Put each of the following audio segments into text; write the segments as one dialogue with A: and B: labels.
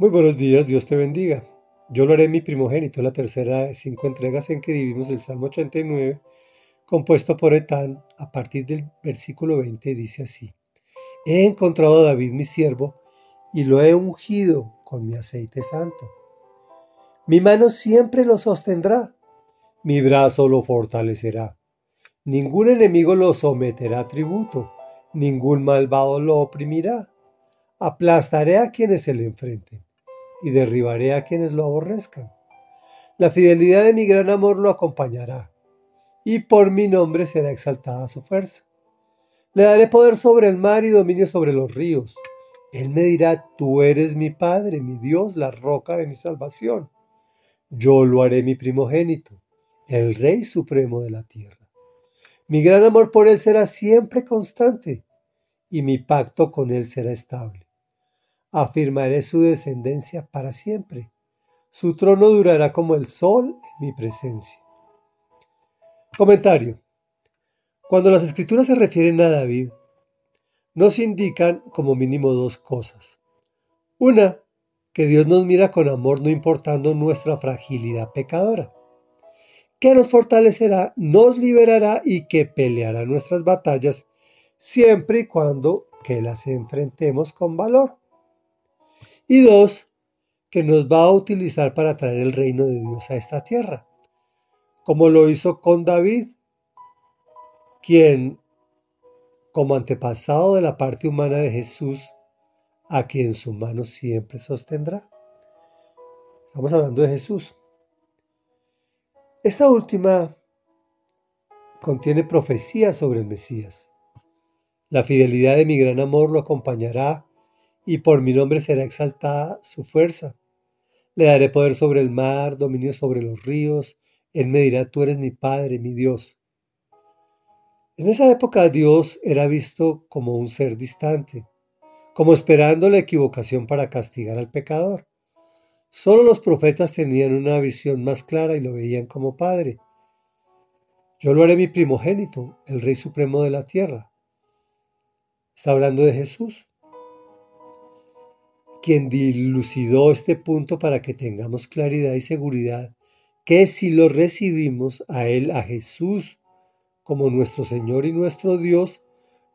A: Muy buenos días, Dios te bendiga. Yo lo haré mi primogénito, la tercera de cinco entregas en que dividimos el Salmo 89, compuesto por Etán, a partir del versículo 20, dice así. He encontrado a David mi siervo, y lo he ungido con mi aceite santo. Mi mano siempre lo sostendrá, mi brazo lo fortalecerá. Ningún enemigo lo someterá a tributo, ningún malvado lo oprimirá. Aplastaré a quienes se le enfrenten y derribaré a quienes lo aborrezcan. La fidelidad de mi gran amor lo acompañará, y por mi nombre será exaltada su fuerza. Le daré poder sobre el mar y dominio sobre los ríos. Él me dirá, tú eres mi Padre, mi Dios, la roca de mi salvación. Yo lo haré mi primogénito, el Rey Supremo de la tierra. Mi gran amor por Él será siempre constante, y mi pacto con Él será estable afirmaré su descendencia para siempre. Su trono durará como el sol en mi presencia. Comentario. Cuando las escrituras se refieren a David, nos indican como mínimo dos cosas. Una, que Dios nos mira con amor no importando nuestra fragilidad pecadora, que nos fortalecerá, nos liberará y que peleará nuestras batallas siempre y cuando que las enfrentemos con valor y dos, que nos va a utilizar para traer el reino de Dios a esta tierra, como lo hizo con David, quien, como antepasado de la parte humana de Jesús, a quien su mano siempre sostendrá. Estamos hablando de Jesús. Esta última contiene profecías sobre el Mesías. La fidelidad de mi gran amor lo acompañará y por mi nombre será exaltada su fuerza. Le daré poder sobre el mar, dominio sobre los ríos. Él me dirá, tú eres mi Padre, mi Dios. En esa época Dios era visto como un ser distante, como esperando la equivocación para castigar al pecador. Solo los profetas tenían una visión más clara y lo veían como Padre. Yo lo haré mi primogénito, el Rey Supremo de la tierra. Está hablando de Jesús quien dilucidó este punto para que tengamos claridad y seguridad que si lo recibimos a Él, a Jesús, como nuestro Señor y nuestro Dios,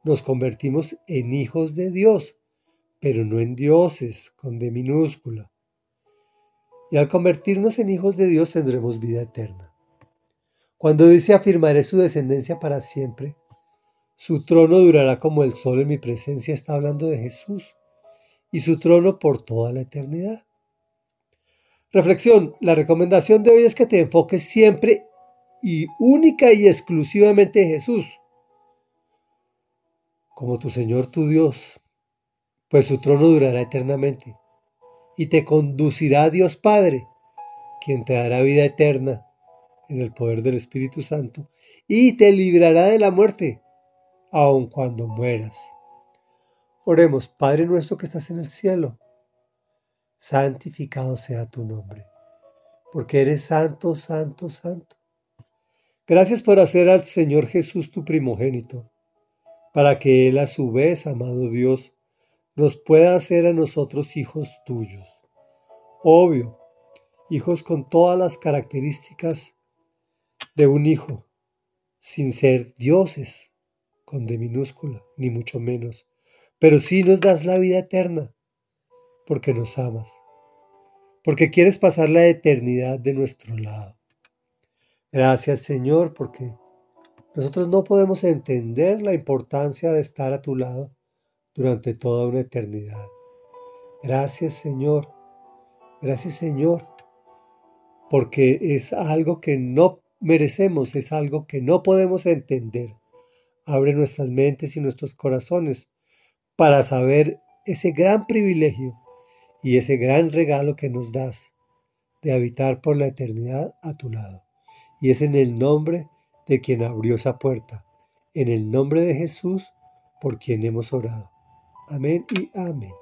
A: nos convertimos en hijos de Dios, pero no en dioses, con D minúscula. Y al convertirnos en hijos de Dios tendremos vida eterna. Cuando dice afirmaré su descendencia para siempre, su trono durará como el sol en mi presencia, está hablando de Jesús y su trono por toda la eternidad. Reflexión. La recomendación de hoy es que te enfoques siempre y única y exclusivamente en Jesús, como tu Señor tu Dios, pues su trono durará eternamente y te conducirá a Dios Padre, quien te dará vida eterna en el poder del Espíritu Santo y te librará de la muerte, aun cuando mueras. Oremos, Padre nuestro que estás en el cielo, santificado sea tu nombre, porque eres santo, santo, santo. Gracias por hacer al Señor Jesús tu primogénito, para que Él a su vez, amado Dios, nos pueda hacer a nosotros hijos tuyos. Obvio, hijos con todas las características de un hijo, sin ser dioses, con D minúscula, ni mucho menos pero sí nos das la vida eterna, porque nos amas, porque quieres pasar la eternidad de nuestro lado. Gracias Señor, porque nosotros no podemos entender la importancia de estar a tu lado durante toda una eternidad. Gracias Señor, gracias Señor, porque es algo que no merecemos, es algo que no podemos entender. Abre nuestras mentes y nuestros corazones para saber ese gran privilegio y ese gran regalo que nos das de habitar por la eternidad a tu lado. Y es en el nombre de quien abrió esa puerta, en el nombre de Jesús por quien hemos orado. Amén y amén.